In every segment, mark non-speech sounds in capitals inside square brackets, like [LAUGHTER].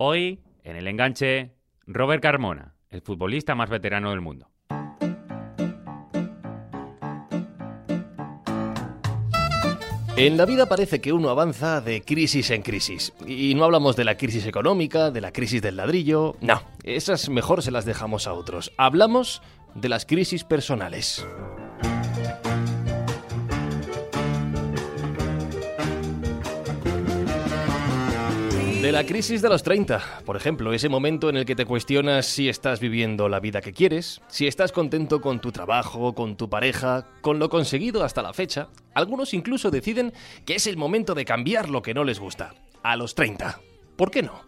Hoy, en el enganche, Robert Carmona, el futbolista más veterano del mundo. En la vida parece que uno avanza de crisis en crisis. Y no hablamos de la crisis económica, de la crisis del ladrillo. No, esas mejor se las dejamos a otros. Hablamos de las crisis personales. De la crisis de los 30, por ejemplo, ese momento en el que te cuestionas si estás viviendo la vida que quieres, si estás contento con tu trabajo, con tu pareja, con lo conseguido hasta la fecha. Algunos incluso deciden que es el momento de cambiar lo que no les gusta. A los 30. ¿Por qué no?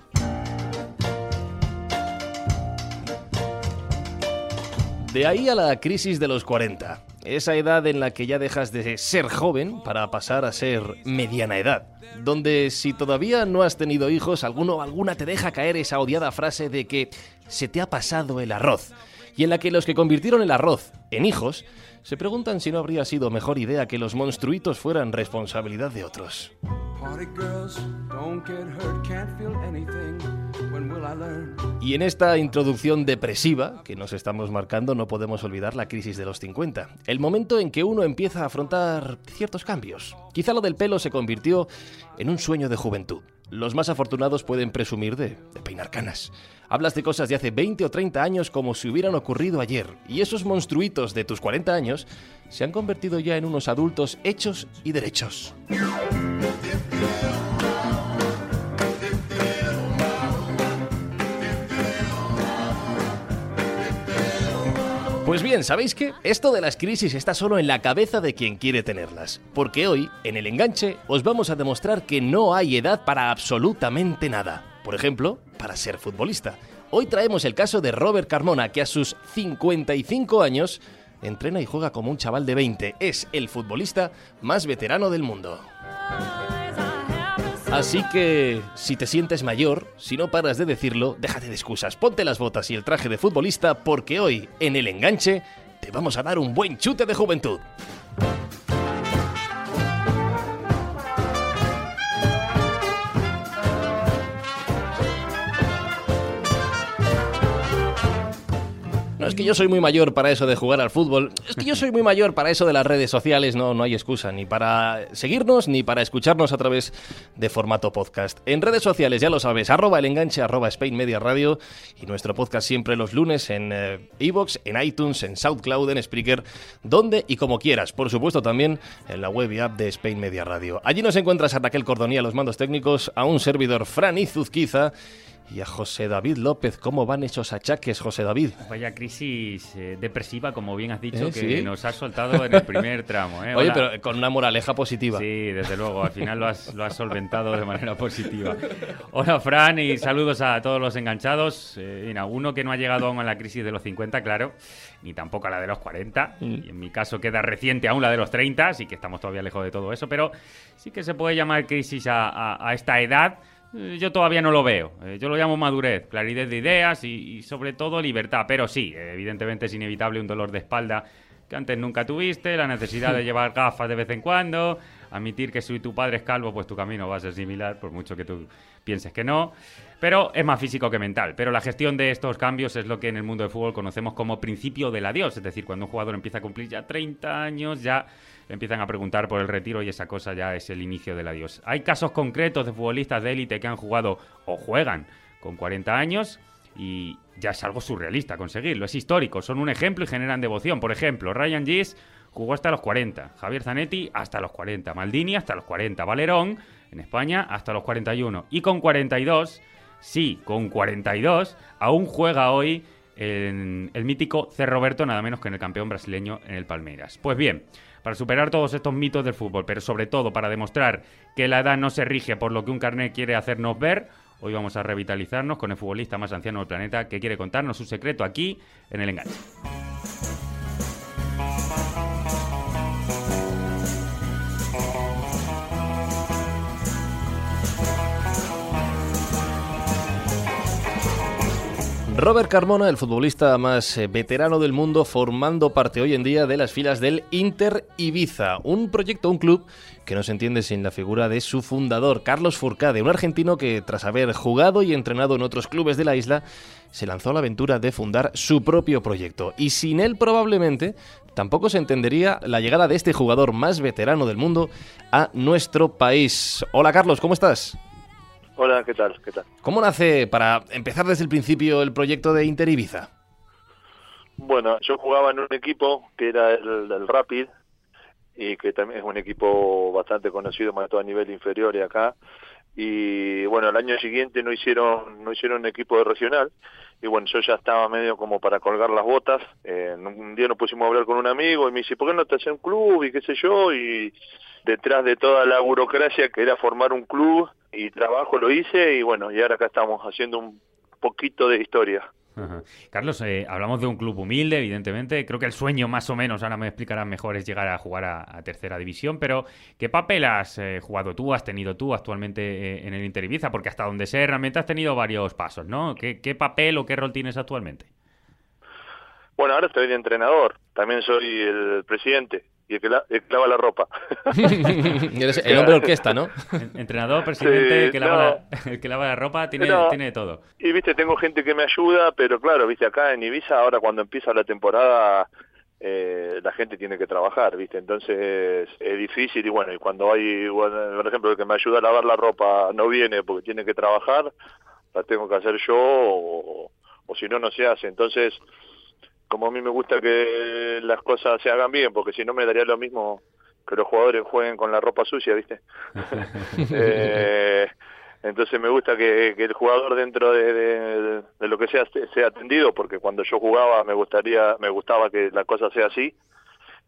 De ahí a la crisis de los 40, esa edad en la que ya dejas de ser joven para pasar a ser mediana edad, donde si todavía no has tenido hijos, alguno o alguna te deja caer esa odiada frase de que se te ha pasado el arroz, y en la que los que convirtieron el arroz en hijos se preguntan si no habría sido mejor idea que los monstruitos fueran responsabilidad de otros. Y en esta introducción depresiva que nos estamos marcando no podemos olvidar la crisis de los 50, el momento en que uno empieza a afrontar ciertos cambios. Quizá lo del pelo se convirtió en un sueño de juventud. Los más afortunados pueden presumir de, peinar canas. Hablas de cosas de hace 20 o 30 años como si hubieran ocurrido ayer, y esos monstruitos de tus 40 años se han convertido ya en unos adultos hechos y derechos. Pues bien, ¿sabéis qué? Esto de las crisis está solo en la cabeza de quien quiere tenerlas. Porque hoy, en el enganche, os vamos a demostrar que no hay edad para absolutamente nada. Por ejemplo, para ser futbolista. Hoy traemos el caso de Robert Carmona, que a sus 55 años entrena y juega como un chaval de 20. Es el futbolista más veterano del mundo. Así que, si te sientes mayor, si no paras de decirlo, déjate de excusas, ponte las botas y el traje de futbolista porque hoy, en el enganche, te vamos a dar un buen chute de juventud. Que yo soy muy mayor para eso de jugar al fútbol, es que yo soy muy mayor para eso de las redes sociales, no, no hay excusa, ni para seguirnos ni para escucharnos a través de formato podcast. En redes sociales, ya lo sabes, arroba el enganche, arroba Spain Media Radio y nuestro podcast siempre los lunes en Evox, en iTunes, en SoundCloud, en Spreaker, donde y como quieras. Por supuesto también en la web y app de Spain Media Radio. Allí nos encuentras a Raquel Cordonía, los mandos técnicos, a un servidor Fran Izuzquiza y a José David López. ¿Cómo van esos achaques, José David? Vaya crisis eh, depresiva, como bien has dicho, ¿Eh? que ¿Sí? nos has soltado en el primer [LAUGHS] tramo. ¿eh? Oye, pero con una moraleja positiva. Sí, desde luego, al final lo has, lo has solventado de manera positiva. Hola, Fran, y saludos a todos los enganchados. Eh, uno que no ha llegado aún a la crisis de los 50, claro, ni tampoco a la de los 40. Mm. Y en mi caso queda reciente aún la de los 30, así que estamos todavía lejos de todo eso, pero sí que se puede llamar crisis a, a, a esta edad yo todavía no lo veo. Eh, yo lo llamo madurez, claridad de ideas y, y, sobre todo libertad. Pero sí, evidentemente es inevitable un dolor de espalda que antes nunca tuviste, la necesidad de [LAUGHS] llevar gafas de vez en cuando, admitir que si tu padre es calvo, pues tu camino va a ser similar, por mucho que tú pienses que no. Pero es más físico que mental. Pero la gestión de estos cambios es lo que en el mundo del fútbol conocemos como principio del adiós. Es decir, cuando un jugador empieza a cumplir ya 30 años, ya empiezan a preguntar por el retiro y esa cosa ya es el inicio del adiós. Hay casos concretos de futbolistas de élite que han jugado o juegan con 40 años y ya es algo surrealista conseguirlo. Es histórico, son un ejemplo y generan devoción. Por ejemplo, Ryan Giggs jugó hasta los 40, Javier Zanetti hasta los 40, Maldini hasta los 40, Valerón en España hasta los 41 y con 42, sí, con 42, aún juega hoy en el mítico C. Roberto, nada menos que en el campeón brasileño en el Palmeiras. Pues bien, para superar todos estos mitos del fútbol, pero sobre todo para demostrar que la edad no se rige por lo que un carnet quiere hacernos ver, hoy vamos a revitalizarnos con el futbolista más anciano del planeta que quiere contarnos su secreto aquí en el enganche. Robert Carmona, el futbolista más eh, veterano del mundo, formando parte hoy en día de las filas del Inter Ibiza, un proyecto, un club que no se entiende sin la figura de su fundador, Carlos Furcade, un argentino que tras haber jugado y entrenado en otros clubes de la isla, se lanzó a la aventura de fundar su propio proyecto. Y sin él probablemente tampoco se entendería la llegada de este jugador más veterano del mundo a nuestro país. Hola Carlos, ¿cómo estás? Hola, ¿qué tal? ¿Qué tal? ¿Cómo nace, para empezar desde el principio, el proyecto de Inter Ibiza? Bueno, yo jugaba en un equipo que era el, el Rapid, y que también es un equipo bastante conocido, más todo a nivel inferior y acá. Y bueno, el año siguiente no hicieron no hicieron un equipo de regional y bueno, yo ya estaba medio como para colgar las botas. Eh, un día nos pusimos a hablar con un amigo y me dice, ¿por qué no te haces un club? Y qué sé yo, y detrás de toda la burocracia que era formar un club y trabajo lo hice y bueno, y ahora acá estamos haciendo un poquito de historia. Carlos, eh, hablamos de un club humilde, evidentemente. Creo que el sueño, más o menos, ahora me explicarás mejor, es llegar a jugar a, tercera división. Pero, ¿qué papel has eh, jugado tú, has tenido tú actualmente eh, en el Inter Ibiza? Porque hasta donde sé, realmente has tenido varios pasos, ¿no? ¿Qué, ¿Qué, papel o qué rol tienes actualmente? Bueno, ahora estoy de entrenador. También soy el presidente y el que, la, lava la ropa. [LAUGHS] el hombre orquesta, ¿no? Entrenador, presidente, el, que lava la, el que lava la ropa, tiene, tiene de todo. Y viste, tengo gente que me ayuda, pero claro, viste, acá en Ibiza, ahora cuando empieza la temporada, eh, la gente tiene que trabajar, viste, entonces es difícil y bueno, y cuando hay, por ejemplo, el que me ayuda a lavar la ropa no viene porque tiene que trabajar, la tengo que hacer yo o, o si no, no se hace. Entonces, como a mí me gusta que las cosas se hagan bien, porque si no me daría lo mismo que los jugadores jueguen con la ropa sucia, ¿viste? [LAUGHS] eh, entonces me gusta que, el jugador dentro de, lo que sea sea atendido, porque cuando yo jugaba me gustaría, me gustaba que la cosa sea así.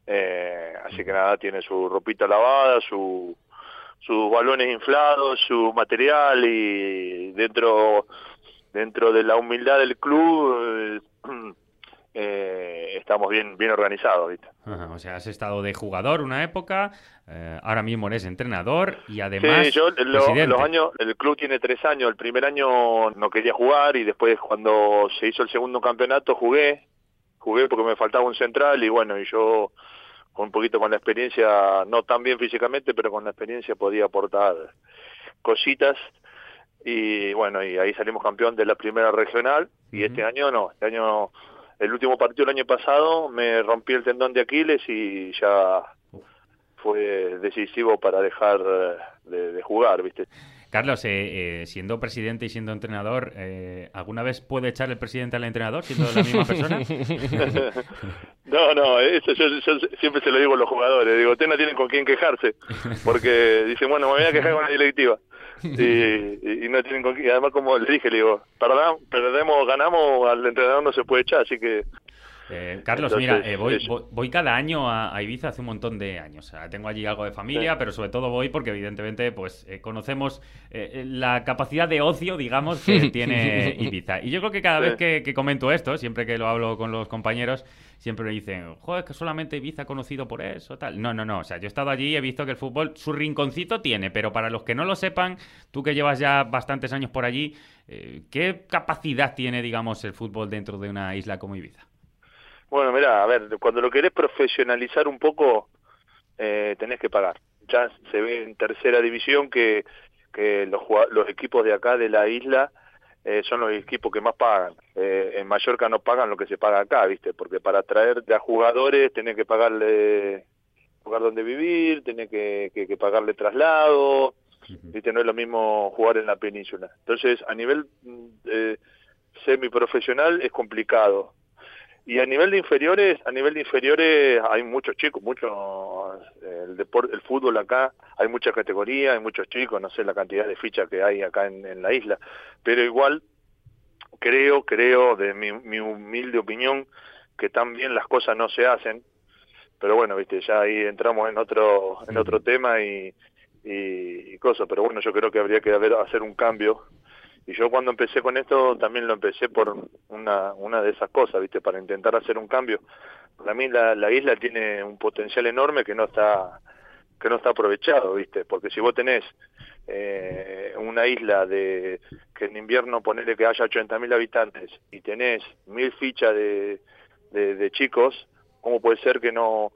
Eh, así que nada, tiene su ropita lavada, su, sus balones inflados, su material y dentro dentro de la humildad del club eh, [CLEARS THROAT] eh, estamos bien bien organizados. ¿viste? o sea, has estado de jugador una época, eh, ahora mismo eres entrenador y además. Sí, yo los años, el club tiene tres años. El primer año no quería jugar y después, cuando se hizo el segundo campeonato, jugué. Jugué porque me faltaba un central y bueno, y yo con un poquito con la experiencia, no tan bien físicamente, pero con la experiencia podía aportar cositas y bueno, y ahí salimos campeón de la primera regional y este año no, este año el último partido el año pasado me rompí el tendón de Aquiles y ya fue decisivo para dejar de, jugar, ¿viste? Carlos, eh, eh, siendo presidente y siendo entrenador, eh, ¿alguna vez puede echar el presidente al entrenador siendo la misma persona? [LAUGHS] no, no, eso yo, siempre se lo digo a los jugadores. Digo, usted no tienen con quién quejarse, porque dicen, bueno, me voy a quejar con la directiva. [LAUGHS] y, no tienen con además como le dije le digo perdemos ganamos al entrenador no se puede echar así que eh, Carlos, mira, eh, voy, voy, cada año a, Ibiza hace un montón de años. O sea, tengo allí algo de familia, pero sobre todo voy porque evidentemente pues eh, conocemos la capacidad de ocio, digamos, [LAUGHS] que tiene Ibiza. Y yo creo que cada vez que, comento esto, siempre que lo hablo con los compañeros, siempre me dicen, joder, que solamente Ibiza conocido por eso, tal. No, no, no. O sea, yo he estado allí y he visto que el fútbol su rinconcito tiene, pero para los que no lo sepan, tú que llevas ya bastantes años por allí, ¿qué capacidad tiene, digamos, el fútbol dentro de una isla como Ibiza? Bueno, mira, a ver, cuando lo querés profesionalizar un poco, eh, tenés que pagar. Ya se ve en tercera división que, que los, los equipos de acá de la isla eh, son los equipos que más pagan. Eh, en Mallorca no pagan lo que se paga acá, ¿viste? Porque para traer a jugadores tenés que pagarle lugar donde vivir, tenés que, que, pagarle traslado, ¿viste? No es lo mismo jugar en la península. Entonces, a nivel mm, eh, semiprofesional es complicado. Y a nivel de inferiores, a nivel de inferiores hay muchos chicos, muchos el deporte, el fútbol acá, hay mucha categoría, hay muchos chicos, no sé la cantidad de fichas que hay acá en, la isla, pero igual creo, creo de mi, mi humilde opinión que también las cosas no se hacen, pero bueno, viste, ya ahí entramos en otro en otro tema y, y, y cosas, pero bueno, yo creo que habría que haber, hacer un cambio y yo cuando empecé con esto también lo empecé por una, una de esas cosas, ¿viste? Para intentar hacer un cambio. Para mí la, la isla tiene un potencial enorme que no está que no está aprovechado, ¿viste? Porque si vos tenés eh, una isla de que en invierno ponele que haya 80.000 habitantes y tenés mil fichas de, de, chicos, ¿cómo puede ser que no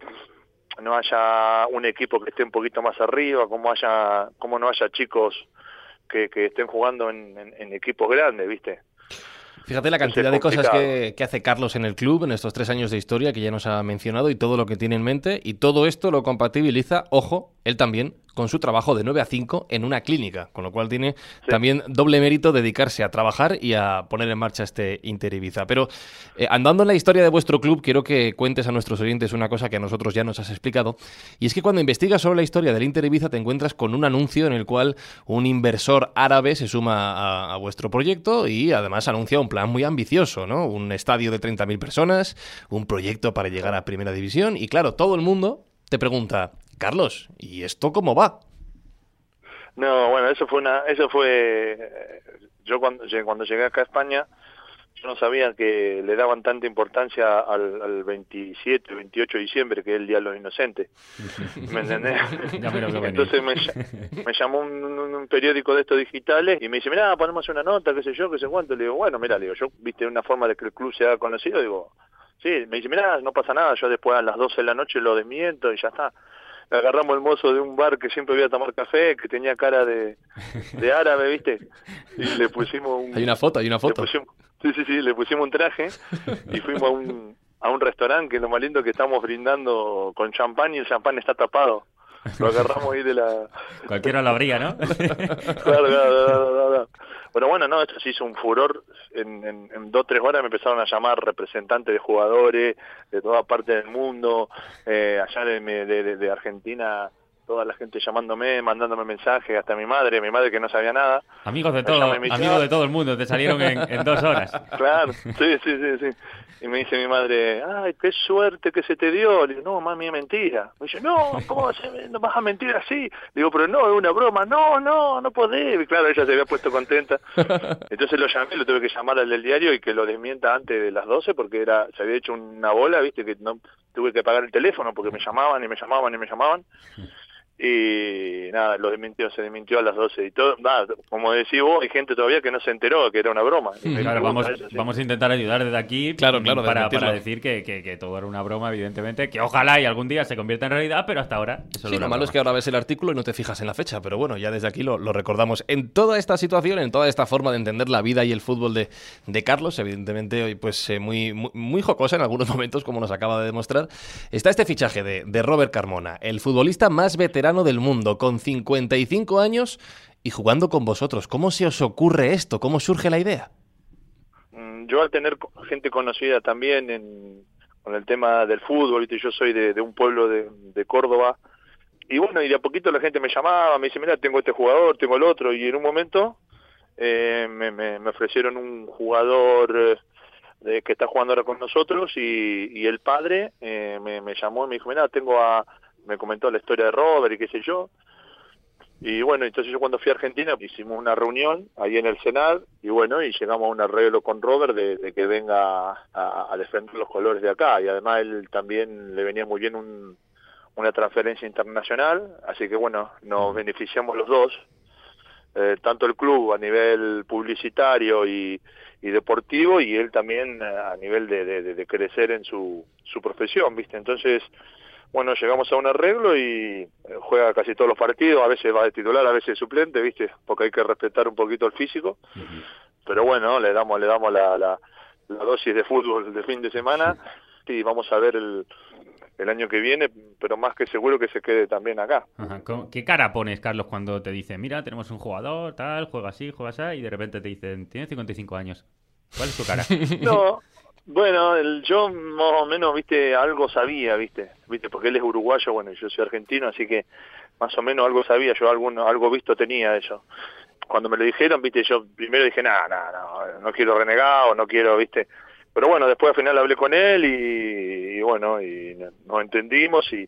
no haya un equipo que esté un poquito más arriba, como haya, como no haya chicos que, que estén jugando en, en equipos grandes, ¿viste? Fíjate la cantidad de cosas que, hace Carlos en el club en estos tres años de historia que ya nos ha mencionado y todo lo que tiene en mente. Y todo esto lo compatibiliza, ojo, él también, con su trabajo de 9 a 5 en una clínica, con lo cual tiene también doble mérito dedicarse a trabajar y a poner en marcha este Inter Ibiza. Pero eh, andando en la historia de vuestro club, quiero que cuentes a nuestros oyentes una cosa que a nosotros ya nos has explicado, y es que cuando investigas sobre la historia del Inter Ibiza te encuentras con un anuncio en el cual un inversor árabe se suma a, vuestro proyecto y además anuncia un plan muy ambicioso, ¿no? Un estadio de 30.000 personas, un proyecto para llegar a Primera División y claro, todo el mundo te pregunta, Carlos, ¿y esto cómo va? No, bueno, eso fue una, eso fue, yo cuando, cuando llegué acá a España, yo no sabía que le daban tanta importancia al, al 27, 28 de diciembre, que es el Día de los Inocentes. [LAUGHS] ¿Me entendés? Entonces me, llamó un, periódico de estos digitales y me dice, mira, ponemos una nota, qué sé yo, qué sé cuánto. Le digo, bueno, mira, le digo, yo, viste, una forma de que el club sea conocido, digo, sí, me dice, mira, no pasa nada, yo después a las 12 de la noche lo desmiento y ya está agarramos el mozo de un bar que siempre iba a tomar café, que tenía cara de, de árabe, ¿viste? Y le pusimos un... Hay una foto, hay una foto. sí, sí, sí, le pusimos un traje y fuimos a un, a un restaurante que es lo más lindo que estamos brindando con champán y el champán está tapado. Lo agarramos ahí de la... Cualquiera lo abría, ¿no? claro, claro, claro, claro. Pero bueno, no, esto se hizo un furor. En, en, dos o tres horas me empezaron a llamar representantes de jugadores de toda parte del mundo, eh, allá de, de, de Argentina toda la gente llamándome, mandándome mensajes, hasta mi madre, mi madre que no sabía nada. Amigos de todo, amigos de todo el mundo, te salieron en, dos horas. [LAUGHS] Claro, sí, sí, sí, sí. Y me dice mi madre, ay, qué suerte que se te dio. Le digo, no, mami, es mentira. Me dice, no, ¿cómo no vas a mentir así? Le digo, pero no, es una broma. No, no, no podés. Y claro, ella se había puesto contenta. [LAUGHS] Entonces lo llamé, lo tuve que llamar al del diario y que lo desmienta antes de las 12 porque era se había hecho una bola, viste, que no tuve que pagar el teléfono porque me llamaban y me llamaban y me llamaban y nada, lo desmintió, se desmintió a las 12 y todo, nada, como decís vos, hay gente todavía que no se enteró que era una broma. claro, vamos, vamos a intentar ayudar desde aquí claro, claro, para, para, decir que, que, todo era una broma, evidentemente, que ojalá y algún día se convierta en realidad, pero hasta ahora... Eso sí, lo malo es que ahora ves el artículo y no te fijas en la fecha, pero bueno, ya desde aquí lo, lo recordamos. En toda esta situación, en toda esta forma de entender la vida y el fútbol de, de Carlos, evidentemente hoy pues eh, muy, muy, muy, jocosa en algunos [LAUGHS] momentos, como nos acaba de demostrar, está este fichaje de, de Robert Carmona, el futbolista más veterano del mundo, con 55 años y jugando con vosotros. ¿Cómo se os ocurre esto? ¿Cómo surge la idea? Mm, yo al tener gente conocida también en, con el tema del fútbol, yo soy de, un pueblo de, Córdoba, y bueno, y de a poquito la gente me llamaba, me dice, mira, tengo este jugador, tengo el otro, y en un momento eh, me, ofrecieron un jugador eh, que está jugando ahora con nosotros, y, el padre eh, me, me llamó y me dijo, mira, tengo a, me comentó la historia de Robert y qué sé yo, y bueno, entonces yo cuando fui a Argentina hicimos una reunión ahí en el Senado y bueno, y llegamos a un arreglo con Robert de, que venga a, defender los colores de acá. Y además él también le venía muy bien un, una transferencia internacional, así que bueno, nos beneficiamos los dos, eh, tanto el club a nivel publicitario y, y deportivo y él también a nivel de, de, de crecer en su, su profesión, ¿viste? Entonces bueno, llegamos a un arreglo y eh, juega casi todos los partidos, a veces va de titular, a veces de suplente, ¿viste? Porque hay que respetar un poquito el físico. Pero bueno, le damos le damos la, la, dosis de fútbol de fin de semana y vamos a ver el, el año que viene, pero más que seguro que se quede también acá. ¿Qué cara pones, Carlos, cuando te dicen, mira, tenemos un jugador, tal, juega así, juega así, y de repente te dicen, tiene 55 años? ¿Cuál es tu cara? [LAUGHS] no, bueno, el, yo más o menos, viste, algo sabía, viste, viste, porque él es uruguayo, bueno, yo soy argentino, así que más o menos algo sabía, yo algo, algo visto tenía eso. Cuando me lo dijeron, viste, yo primero dije, nada, nada, no, no quiero renegar o no quiero, viste, pero bueno, después al final hablé con él y, bueno, y nos entendimos y,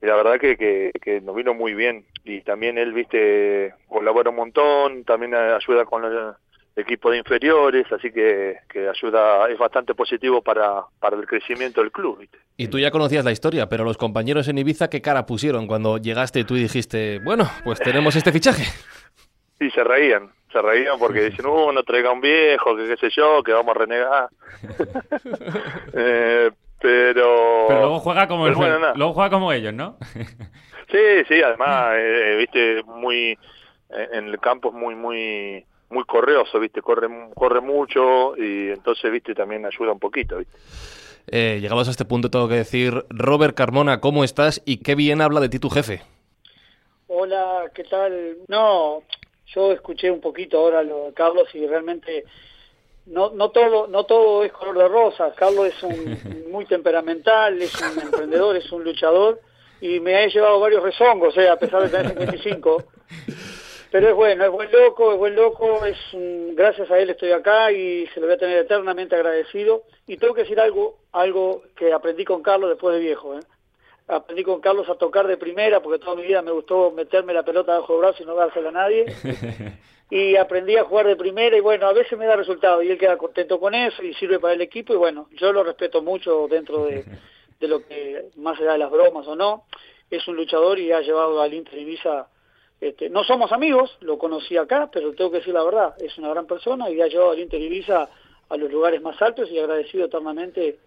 la verdad que, que, que, nos vino muy bien. Y también él, viste, colabora un montón, también ayuda con la, equipo de inferiores, así que, que ayuda, es bastante positivo para, para el crecimiento del club. Y tú ya conocías la historia, pero los compañeros en Ibiza, ¿qué cara pusieron cuando llegaste y tú dijiste, bueno, pues tenemos este fichaje? [LAUGHS] Sí, se reían, se reían porque dicen, uh, no traiga un viejo, que qué sé yo, que vamos a renegar. [LAUGHS] eh, Pero, pero luego juega como luego juega como ellos, ¿no? sí, sí, además, eh, viste, muy en el campo es muy muy muy correoso, viste, corre corre mucho y entonces, viste, también ayuda un poquito, viste. Eh, llegamos a este punto, tengo que decir, Robert Carmona, ¿cómo estás? Y qué bien habla de ti tu jefe. Hola, ¿qué tal? No, yo escuché un poquito ahora lo de Carlos y realmente no, no todo no todo es color de rosa. Carlos es un [LAUGHS] muy temperamental, es un emprendedor, es un luchador y me ha llevado varios rezongos, eh, a pesar de tener 55. [LAUGHS] Pero es bueno, es buen loco, es buen loco, es gracias a él estoy acá y se lo voy a tener eternamente agradecido. Y tengo que decir algo, algo que aprendí con Carlos después de viejo. ¿eh? Aprendí con Carlos a tocar de primera, porque toda mi vida me gustó meterme la pelota bajo el brazo y no dársela a nadie. [LAUGHS] y aprendí a jugar de primera y bueno, a veces me da resultado y él queda contento con eso y sirve para el equipo y bueno, yo lo respeto mucho dentro de, [LAUGHS] de lo que, más allá de las bromas o no, es un luchador y ha llevado al Inter Ibiza este, no somos amigos, lo conocí acá, pero tengo que decir la verdad, es una gran persona y ha llevado al Inter Ibiza a los lugares más altos y agradecido eternamente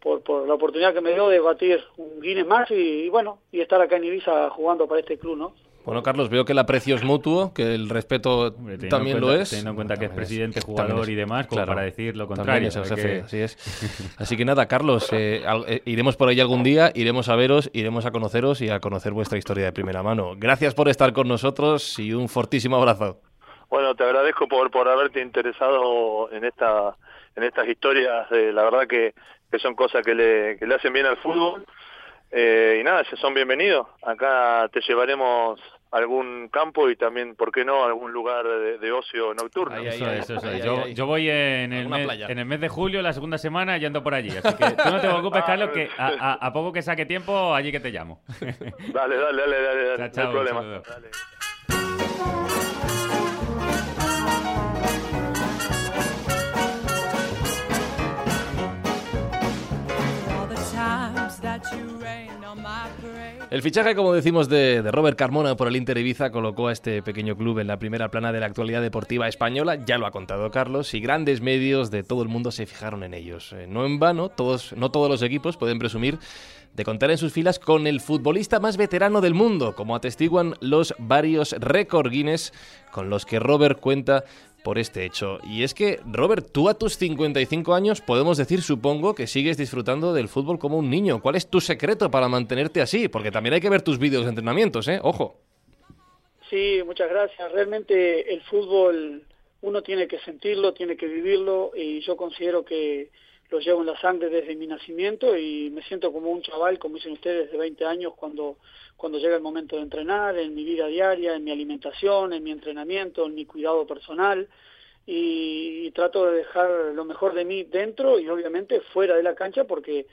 por, por la oportunidad que me dio de batir un Guinness más y, bueno, y estar acá en Ibiza jugando para este club, ¿no? Bueno, Carlos, veo que el aprecio es mutuo, que el respeto también lo es. Teniendo en cuenta que es presidente, jugador y demás, como para decir lo contrario. Es el jefe, así es. [LAUGHS] Así que nada, Carlos, eh, eh, iremos por ahí algún día, iremos a veros, iremos a conoceros y a conocer vuestra historia de primera mano. Gracias por estar con nosotros y un fortísimo abrazo. Bueno, te agradezco por, por haberte interesado en esta en estas historias, eh, la verdad que, que son cosas que le, que le hacen bien al fútbol. y nada, se son bienvenidos. Acá te llevaremos algún campo y también, ¿por qué no?, algún lugar de, ocio nocturno. yo, voy en el, mes, en el mes de julio, la segunda semana, yendo por allí. Así que tú no te preocupes, [LAUGHS] ah, Carlos, [LAUGHS] que a, poco que saque tiempo, allí que te llamo. [LAUGHS] dale, dale, dale, dale, no hay problema. El fichaje, como decimos, de, Robert Carmona por el Inter Ibiza colocó a este pequeño club en la primera plana de la actualidad deportiva española, ya lo ha contado Carlos, y grandes medios de todo el mundo se fijaron en ellos. Eh, no en vano, todos, no todos los equipos pueden presumir de contar en sus filas con el futbolista más veterano del mundo, como atestiguan los varios récord Guinness con los que Robert cuenta por este hecho. Y es que, Robert, tú a tus 55 años podemos decir, supongo, que sigues disfrutando del fútbol como un niño. ¿Cuál es tu secreto para mantenerte así? Porque también hay que ver tus vídeos de entrenamientos, ¿eh? Ojo. Sí, muchas gracias. Realmente el fútbol uno tiene que sentirlo, tiene que vivirlo y yo considero que lo llevo en la sangre desde mi nacimiento y me siento como un chaval, como dicen ustedes, de 20 años cuando, cuando llega el momento de entrenar, en mi vida diaria, en mi alimentación, en mi entrenamiento, en mi cuidado personal. Y, trato de dejar lo mejor de mí dentro y obviamente fuera de la cancha porque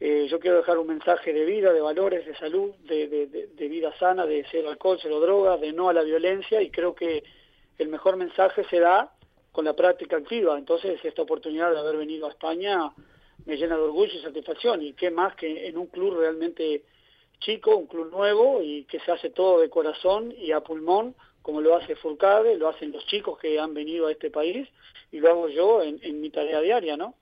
eh, yo quiero dejar un mensaje de vida, de valores, de salud, de, de, vida sana, de cero alcohol, cero drogas, de no a la violencia y creo que el mejor mensaje se da con la práctica activa. Entonces, esta oportunidad de haber venido a España me llena de orgullo y satisfacción. Y qué más que en un club realmente chico, un club nuevo y que se hace todo de corazón y a pulmón, como lo hace Furcade, lo hacen los chicos que han venido a este país y lo hago yo en, en mi tarea diaria, ¿no?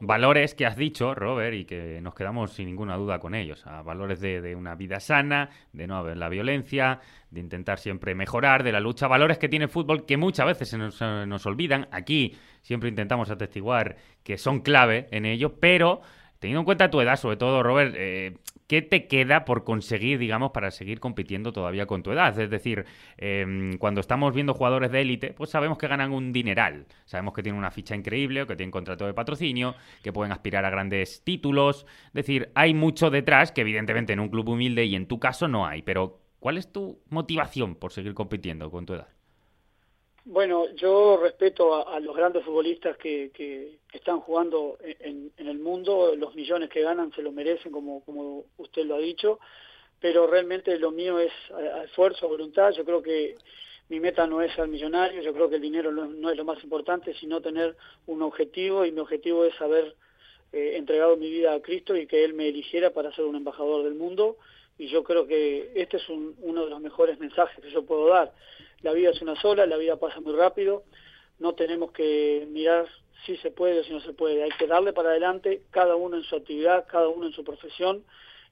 Valores que has dicho, Robert, y que nos quedamos sin ninguna duda con ellos. valores de, una vida sana, de no haber la violencia, de intentar siempre mejorar, de la lucha. Valores que tiene el fútbol que muchas veces se nos olvidan. Aquí siempre intentamos atestiguar que son clave en ello, pero Teniendo en cuenta tu edad, sobre todo, Robert, eh, ¿qué te queda por conseguir, digamos, para seguir compitiendo todavía con tu edad? Es decir, em, cuando estamos viendo jugadores de élite, pues sabemos que ganan un dineral. Sabemos que tienen una ficha increíble, o que tienen contrato de patrocinio, que pueden aspirar a grandes títulos. Es decir, hay mucho detrás que evidentemente en un club humilde y en tu caso no hay. Pero, ¿cuál es tu motivación por seguir compitiendo con tu edad? Bueno, yo respeto a, los grandes futbolistas que, están jugando en, el mundo, los millones que ganan se lo merecen, como, usted lo ha dicho, pero realmente lo mío es esfuerzo, voluntad, yo creo que mi meta no es ser millonario, yo creo que el dinero no, es lo más importante, sino tener un objetivo, y mi objetivo es haber eh, entregado mi vida a Cristo y que Él me eligiera para ser un embajador del mundo, y yo creo que este es uno de los mejores mensajes que yo puedo dar la vida es una sola, la vida pasa muy rápido, no tenemos que mirar si se puede o si no se puede. Hay que darle para adelante, cada uno en su actividad, cada uno en su profesión,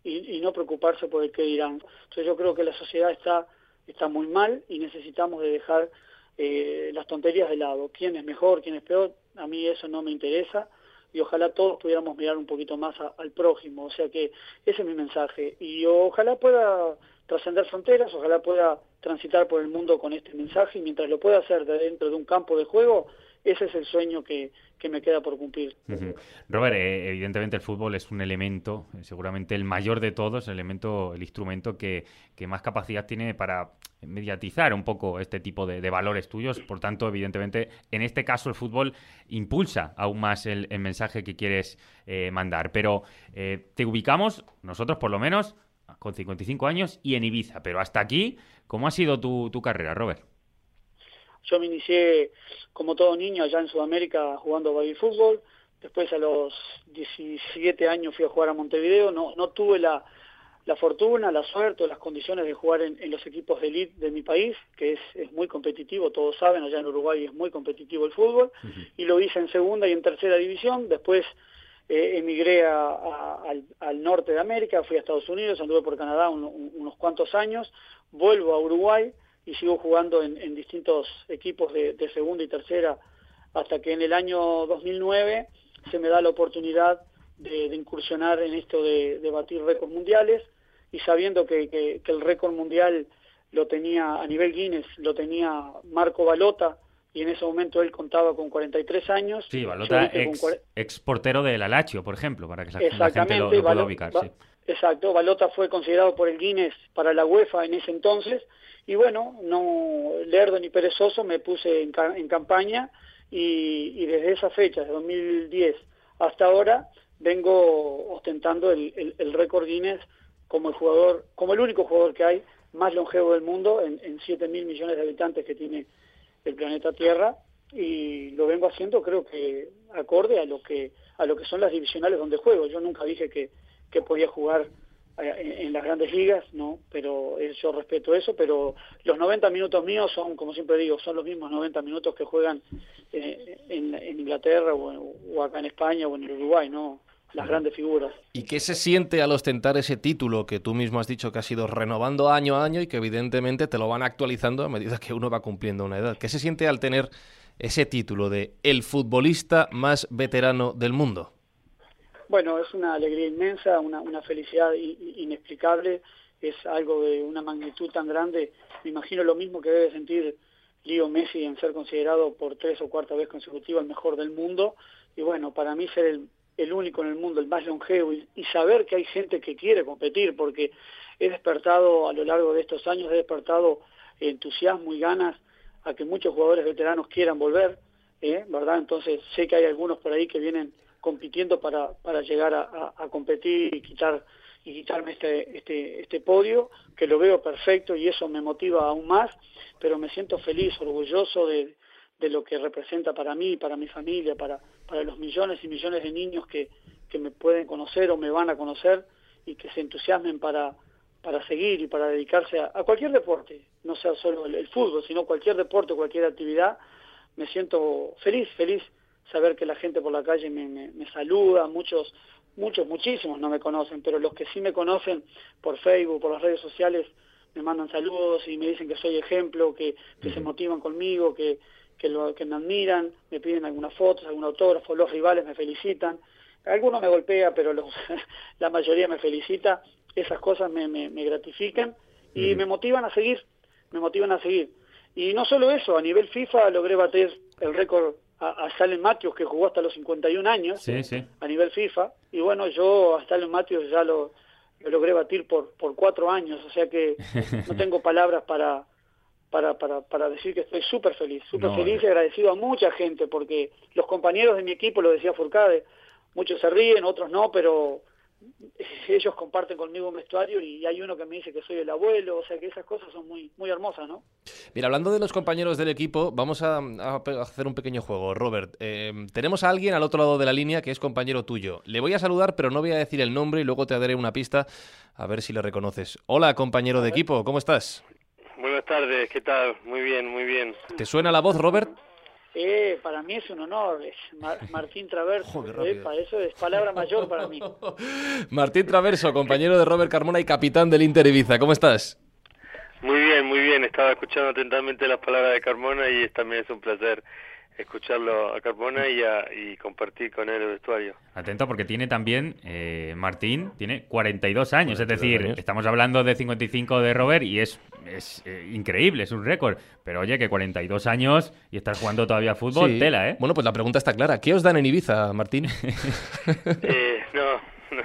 y, no preocuparse por el que dirán. Entonces yo creo que la sociedad está, está muy mal y necesitamos de dejar eh, las tonterías de lado. ¿Quién es mejor, quién es peor? A mí eso no me interesa y ojalá todos pudiéramos mirar un poquito más al prójimo. O sea que ese es mi mensaje. Y ojalá pueda trascender fronteras, ojalá pueda transitar por el mundo con este mensaje y mientras lo pueda hacer dentro de un campo de juego, ese es el sueño que, me queda por cumplir. Robert, eh, evidentemente el fútbol es un elemento, eh, seguramente el mayor de todos, el elemento, el instrumento que, más capacidad tiene para mediatizar un poco este tipo de, valores tuyos. Por tanto, evidentemente, en este caso el fútbol impulsa aún más el, mensaje que quieres eh, mandar. Pero te ubicamos, nosotros por lo menos, con 55 años y en Ibiza. Pero hasta aquí, ¿cómo ha sido tu, tu carrera, Robert? Yo me inicié como todo niño allá en Sudamérica jugando baby fútbol. Después a los 17 años fui a jugar a Montevideo. No, no tuve la, la fortuna, la suerte o las condiciones de jugar en, los equipos de elite de mi país, que es, es, muy competitivo, todos saben, allá en Uruguay es muy competitivo el fútbol, y lo hice en segunda y en tercera división, después eh, emigré al, norte de América, fui a Estados Unidos, anduve por Canadá unos cuantos años, vuelvo a Uruguay, y sigo jugando en, distintos equipos de, segunda y tercera hasta que en el año 2009 se me da la oportunidad de, incursionar en esto de, batir récords mundiales y sabiendo que, el récord mundial lo tenía a nivel Guinness, lo tenía Marco Balota y en ese momento él contaba con 43 años. Sí, Balota ex, portero del Alacho, por ejemplo, para que la, gente lo, pueda ubicar. Exacto, Balota fue considerado por el Guinness para la UEFA en ese entonces y bueno, no lerdo ni perezoso, me puse en, campaña y, desde esa fecha, de 2010 hasta ahora, vengo ostentando el, récord Guinness como el jugador, como el único jugador que hay más longevo del mundo en, en 7 mil millones de habitantes que tiene el planeta Tierra y lo vengo haciendo creo que acorde a lo que a lo que son las divisionales donde juego. Yo nunca dije que, que podía jugar en, las grandes ligas, no, pero eh, yo respeto eso, pero los 90 minutos míos son, como siempre digo, son los mismos 90 minutos que juegan eh, en, Inglaterra o, acá en España o en el Uruguay, ¿no? Las grandes figuras. ¿Y qué se siente al ostentar ese título que tú mismo has dicho que has ido renovando año a año y que evidentemente te lo van actualizando a medida que uno va cumpliendo una edad? ¿Qué se siente al tener ese título de el futbolista más veterano del mundo? Bueno, es una alegría inmensa, una, una felicidad inexplicable, es algo de una magnitud tan grande. Me imagino lo mismo que debe sentir Leo Messi en ser considerado por tres o cuarta vez consecutiva el mejor del mundo. Y bueno, para mí ser el, el único en el mundo, el más longevo, y, saber que hay gente que quiere competir, porque he despertado a lo largo de estos años, he despertado entusiasmo y ganas a que muchos jugadores veteranos quieran volver, ¿eh? ¿verdad? Entonces sé que hay algunos por ahí que vienen compitiendo para, para llegar a, competir y quitar y quitarme este, este, este podio, que lo veo perfecto y eso me motiva aún más, pero me siento feliz, orgulloso de, de lo que representa para mí, para mi familia, para, para los millones y millones de niños que, que me pueden conocer o me van a conocer y que se entusiasmen para, para seguir y para dedicarse a, cualquier deporte, no sea solo el, el, fútbol, sino cualquier deporte, cualquier actividad, me siento feliz, feliz saber que la gente por la calle me, me, saluda, muchos, muchos, muchísimos no me conocen, pero los que sí me conocen por Facebook, por las redes sociales, me mandan saludos y me dicen que soy ejemplo, que, que se motivan conmigo, que, que, lo, que me admiran, me piden algunas fotos, algún autógrafo, los rivales me felicitan. Algunos me golpea, pero los, [LAUGHS] la mayoría me felicita. Esas cosas me, me, me gratifican y me motivan a seguir, me motivan a seguir. Y no solo eso, a nivel FIFA logré bater el récord a, a Stalin Matthews, que jugó hasta los 51 años a nivel FIFA, y bueno, yo a Stalin Matthews ya lo, logré batir por, por cuatro años, o sea que [LAUGHS] no tengo palabras para, para, para, para decir que estoy súper feliz, súper feliz y agradecido a mucha gente, porque los compañeros de mi equipo, lo decía Furcade, muchos se ríen, otros no, pero [LAUGHS] ellos comparten conmigo un vestuario y hay uno que me dice que soy el abuelo, o sea que esas cosas son muy, muy hermosas, ¿no? Mira, hablando de los compañeros del equipo, vamos a, hacer un pequeño juego. Robert, eh, tenemos a alguien al otro lado de la línea que es compañero tuyo. Le voy a saludar, pero no voy a decir el nombre y luego te daré una pista a ver si le reconoces. Hola, compañero de equipo, ¿cómo estás? Buenas tardes, ¿qué tal? Muy bien, muy bien. ¿Te suena la voz, Robert? Eh, para mí es un honor, es [LAUGHS] Martín Traverso, eh, para eso es palabra mayor para mí. [LAUGHS] Martín Traverso, compañero de Robert Carmona y capitán del Inter Ibiza, ¿cómo estás? Muy bien, muy bien, estaba escuchando atentamente las palabras de Carmona y también es un placer escucharlo a Carmona y, y compartir con él el vestuario. Atento porque tiene también, eh, Martín, tiene 42 años, es decir, estamos hablando de 55 de Robert y es, es eh, increíble, es un récord. Pero oye, que 42 años y estás jugando todavía fútbol, tela, ¿eh? Bueno, pues la pregunta está clara. ¿Qué os dan en Ibiza, Martín? [LAUGHS] eh, no, no,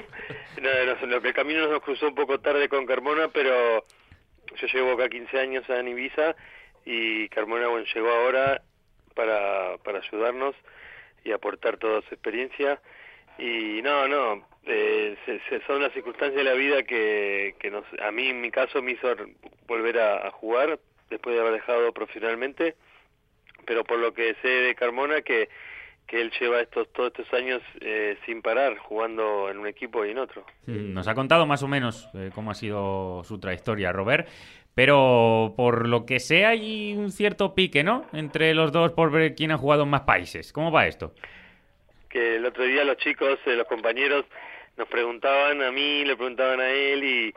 no, el camino nos cruzó un poco tarde con Carmona, pero yo llevo acá 15 años en Ibiza y Carmona bueno, llegó ahora para, para ayudarnos y aportar toda su experiencia. Y no, no, eh, son las circunstancias de la vida que, que nos, a mí en mi caso me hizo volver a, jugar después de haber dejado profesionalmente, pero por lo que sé de Carmona que, que él lleva estos todos estos años eh, sin parar jugando en un equipo y en otro. Nos ha contado más o menos eh, cómo ha sido su trayectoria, Robert. Pero por lo que sea hay un cierto pique, ¿no? Entre los dos por ver quién ha jugado en más países. ¿Cómo va esto? Que el otro día los chicos, eh, los compañeros, nos preguntaban a mí, le preguntaban a él y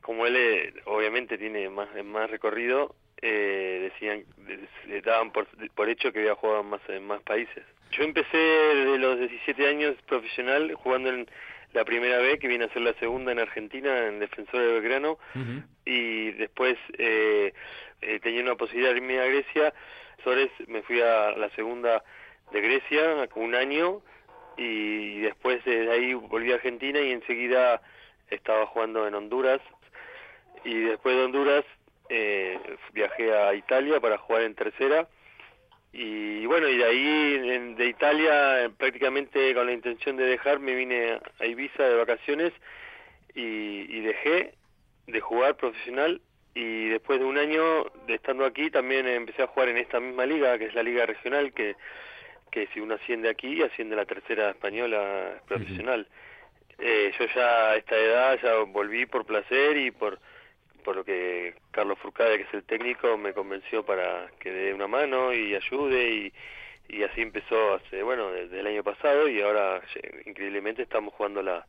como él eh, obviamente tiene más, recorrido, eh, decían, daban por, por hecho que había jugado más, en más países. Yo empecé desde los 17 años profesional jugando en la primera vez, que viene a ser la segunda en Argentina, en Defensor de Belgrano, y después eh, eh, tenía una posibilidad de irme a Grecia, Sores me fui a la segunda de Grecia, un año, y después de ahí volví a Argentina y enseguida estaba jugando en Honduras, y después de Honduras eh, viajé a Italia para jugar en tercera, y bueno, y de ahí, de Italia, prácticamente con la intención de dejar, me vine a Ibiza de vacaciones y, dejé de jugar profesional y después de un año de estando aquí también empecé a jugar en esta misma liga, que es la liga regional, que, que si uno asciende aquí, asciende a la tercera española profesional. eh, yo ya a esta edad ya volví por placer y por por lo que Carlos Furcade, que es el técnico, me convenció para que dé una mano y ayude y, y así empezó hace, bueno, desde el año pasado y ahora increíblemente estamos jugando la,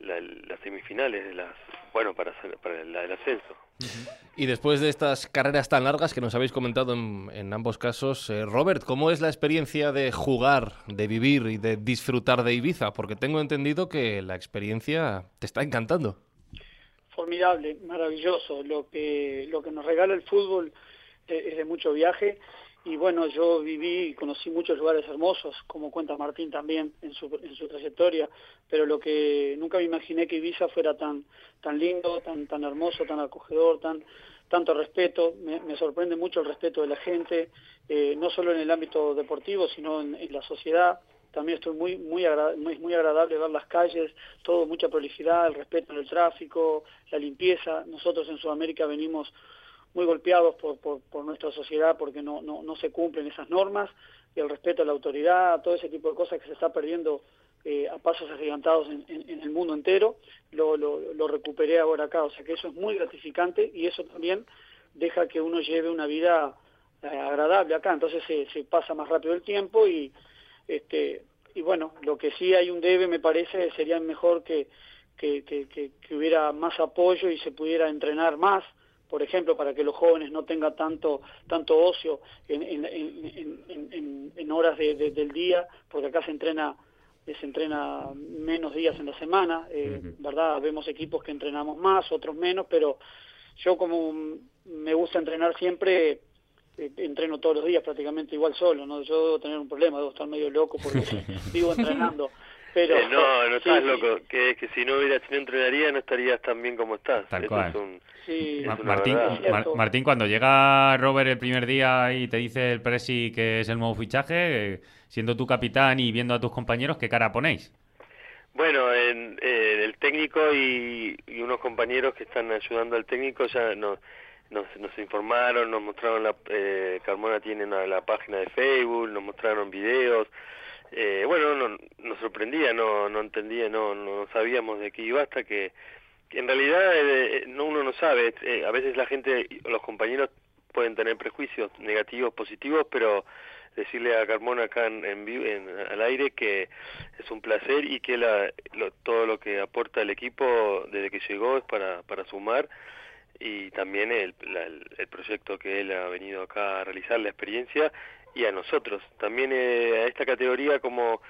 las semifinales de las, bueno, para, para la del ascenso. Y después de estas carreras tan largas que nos habéis comentado en, en ambos casos, eh, Robert, ¿cómo es la experiencia de jugar, de vivir y de disfrutar de Ibiza? Porque tengo entendido que la experiencia te está encantando formidable, maravilloso. Lo que, lo que nos regala el fútbol eh, es de mucho viaje y bueno, yo viví y conocí muchos lugares hermosos, como cuenta Martín también en su, en su trayectoria, pero lo que nunca me imaginé que Ibiza fuera tan, tan lindo, tan, tan hermoso, tan acogedor, tan, tanto respeto, me, sorprende mucho el respeto de la gente, eh, no solo en el ámbito deportivo, sino en, en la sociedad, también estoy muy muy, muy muy agradable ver las calles, todo mucha prolificidad, el respeto en el tráfico, la limpieza. Nosotros en Sudamérica venimos muy golpeados por, por, nuestra sociedad porque no, no, no se cumplen esas normas y el respeto a la autoridad, todo ese tipo de cosas que se está perdiendo eh, a pasos agigantados en, el mundo entero, lo, lo, lo recuperé ahora acá, o sea que eso es muy gratificante y eso también deja que uno lleve una vida eh, agradable acá, entonces se pasa más rápido el tiempo y, este, y bueno, lo que sí hay un debe, me parece, sería mejor que, que, que, que, hubiera más apoyo y se pudiera entrenar más, por ejemplo, para que los jóvenes no tengan tanto, tanto ocio en, en, en, en horas de, del día, porque acá se entrena se entrena menos días en la semana, eh, ¿verdad? Vemos equipos que entrenamos más, otros menos, pero yo como me gusta entrenar siempre, eh, entreno todos los días prácticamente igual solo, ¿no? Yo debo tener un problema, debo estar medio loco porque [LAUGHS] vivo entrenando. Pero, eh, no, no estás loco, que es que si no hubieras tenido entrenaría no estarías tan bien como estás. Tal cual. Martín, Martín, cuando llega Robert el primer día y te dice el Presi que es el nuevo fichaje, eh, siendo tu capitán y viendo a tus compañeros, ¿qué cara ponéis? Bueno, en, el técnico y, y, unos compañeros que están ayudando al técnico ya no nos, nos informaron, nos mostraron, la, eh, Carmona tiene la página de Facebook, nos mostraron videos, eh, bueno, no, nos sorprendía, no, no entendía, no, no sabíamos de qué iba hasta que, en realidad eh, no, uno no sabe, a veces la gente, los compañeros pueden tener prejuicios negativos, positivos, pero decirle a Carmona acá en, en, al aire que es un placer y que la, todo lo que aporta el equipo desde que llegó es para, para sumar y también el, el, proyecto que él ha venido acá a realizar, la experiencia, y a nosotros. También eh, a esta categoría, como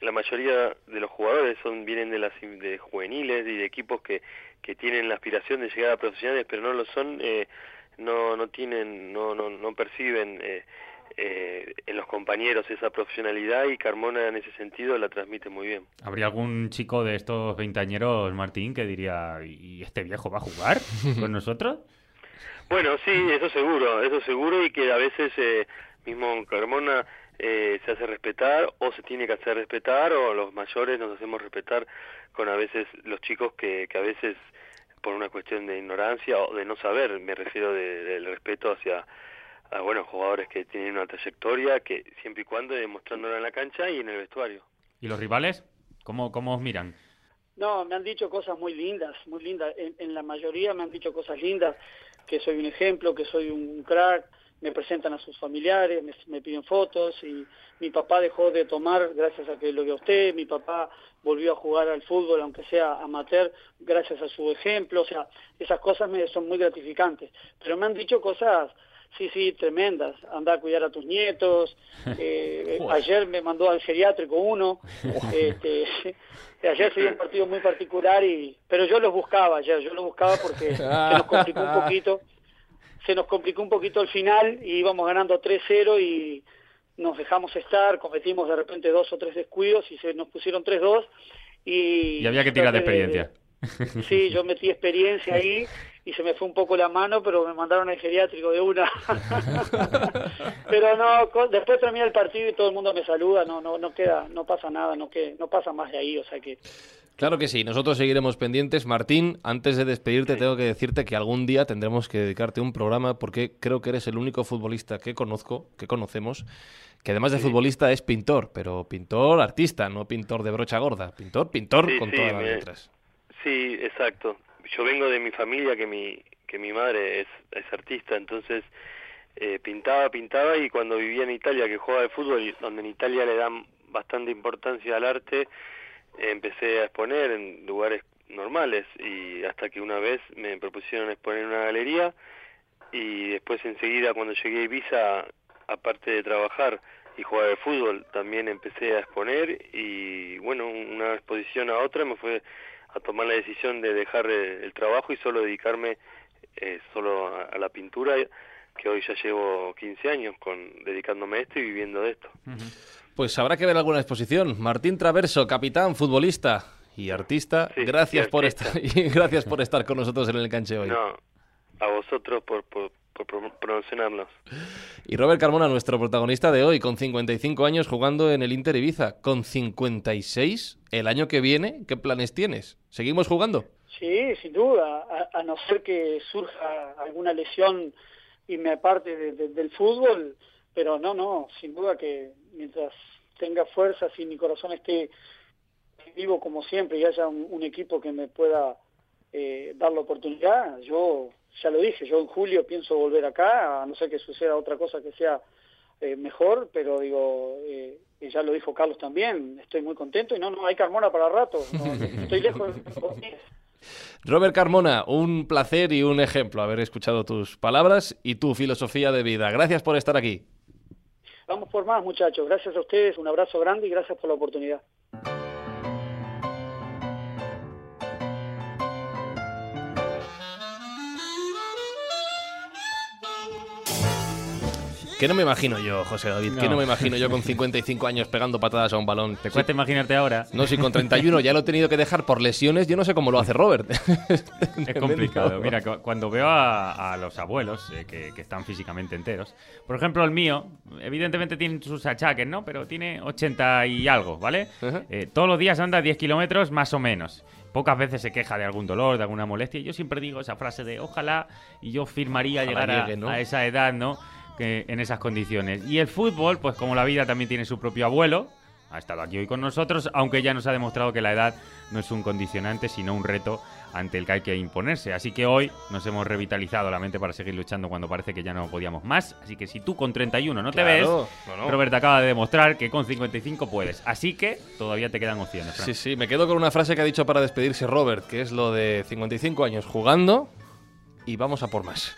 la mayoría de los jugadores son vienen de las de juveniles y de equipos que, que tienen la aspiración de llegar a profesionales, pero no lo son, eh, no, no tienen, no, no, no perciben eh, eh, en los compañeros esa profesionalidad y Carmona en ese sentido la transmite muy bien. ¿Habría algún chico de estos veintañeros, Martín, que diría, ¿y este viejo va a jugar con [LAUGHS] nosotros? Bueno, sí, eso seguro, eso seguro y que a veces eh, mismo Carmona eh, se hace respetar o se tiene que hacer respetar o los mayores nos hacemos respetar con a veces los chicos que, que a veces por una cuestión de ignorancia o de no saber, me refiero del respeto hacia a buenos jugadores que tienen una trayectoria, que siempre y cuando demostrándola en la cancha y en el vestuario. ¿Y los rivales? ¿Cómo, cómo os miran? No, me han dicho cosas muy lindas, muy lindas. En, la mayoría me han dicho cosas lindas, que soy un ejemplo, que soy un crack, me presentan a sus familiares, me, piden fotos y mi papá dejó de tomar gracias a que lo vio usted, mi papá volvió a jugar al fútbol aunque sea amateur gracias a su ejemplo, o sea, esas cosas me son muy gratificantes, pero me han dicho cosas Sí, sí, tremendas. Anda a cuidar a tus nietos. [LAUGHS] Eh, ayer me mandó al geriátrico uno. [LAUGHS] Este, [LAUGHS] ayer se dio un partido muy particular, y pero yo los buscaba ayer, yo los buscaba porque se nos complicó un poquito. Se nos complicó un poquito el final y íbamos ganando 3-0 y nos dejamos estar, cometimos de repente dos o tres descuidos y se nos pusieron 3-2. Y, y había que tirar de experiencia. Sí, yo metí experiencia ahí y se me fue un poco la mano, pero me mandaron al geriátrico de una. [LAUGHS] pero no, después termina el partido y todo el mundo me saluda, no no no queda, no pasa nada, no que no pasa más de ahí, o sea que Claro que sí, nosotros seguiremos pendientes. Martín, antes de despedirte tengo que decirte que algún día tendremos que dedicarte un programa porque creo que eres el único futbolista que conozco, que conocemos, que además de futbolista es pintor, pero pintor artista, no pintor de brocha gorda, pintor, pintor con todas las letras. Sí, exacto. Yo vengo de mi familia que mi que mi madre es, es artista, entonces eh, pintaba, pintaba y cuando vivía en Italia, que jugaba de fútbol, donde en Italia le dan bastante importancia al arte, empecé a exponer en lugares normales y hasta que una vez me propusieron exponer en una galería y después enseguida cuando llegué a Ibiza, aparte de trabajar y jugar de fútbol, también empecé a exponer y bueno, una exposición a otra me fue a tomar la decisión de dejar eh, el trabajo y solo dedicarme eh, solo a, la pintura, que hoy ya llevo 15 años con dedicándome a esto y viviendo de esto. Pues habrá que ver alguna exposición. Martín Traverso, capitán, futbolista y artista, gracias por estar [LAUGHS] y gracias por estar con nosotros en el canche hoy. No, a vosotros por, por, promocionarnos. Y Robert Carmona, nuestro protagonista de hoy, con 55 años jugando en el Inter Ibiza, con 56 el año que viene, ¿qué planes tienes? ¿Seguimos jugando? Sí, sin duda, a, no ser que surja alguna lesión y me aparte del fútbol, pero no, no, sin duda que mientras tenga fuerzas y mi corazón esté vivo como siempre y haya un, equipo que me pueda eh, dar la oportunidad, yo ya lo dije, yo en julio pienso volver acá, a no ser que suceda otra cosa que sea eh, mejor, pero digo, eh, ya lo dijo Carlos también, estoy muy contento y no, no hay Carmona para rato, [LAUGHS] estoy lejos. Robert Carmona, un placer y un ejemplo haber escuchado tus palabras y tu filosofía de vida. Gracias por estar aquí. Vamos por más, muchachos. Gracias a ustedes, un abrazo grande y gracias por la oportunidad. ¿Qué no me imagino yo, José David? ¿Qué no me imagino yo con 55 años pegando patadas a un balón? ¿Te cuesta imaginarte ahora? No, si con 31 ya lo he tenido que dejar por lesiones, yo no sé cómo lo hace Robert. [LAUGHS] es complicado. Mira, cuando veo a, los abuelos eh, que, están físicamente enteros, por ejemplo, el mío, evidentemente tiene sus achaques, ¿no? Pero tiene 80 y algo, ¿vale? Eh, todos los días anda 10 kilómetros más o menos pocas veces se queja de algún dolor, de alguna molestia. Yo siempre digo esa frase de ojalá y yo firmaría llegar a, esa edad, ¿no? Que en esas condiciones. Y el fútbol, pues como la vida también tiene su propio abuelo, ha estado aquí hoy con nosotros, aunque ya nos ha demostrado que la edad no es un condicionante, sino un reto ante el que hay que imponerse. Así que hoy nos hemos revitalizado la mente para seguir luchando cuando parece que ya no podíamos más. Así que si tú con 31 no te Claro, ves, no, no. Robert acaba de demostrar que con 55 puedes. Así que todavía te quedan opciones. Fran. Sí, sí, me quedo con una frase que ha dicho para despedirse Robert, que es lo de 55 años jugando y vamos a por más.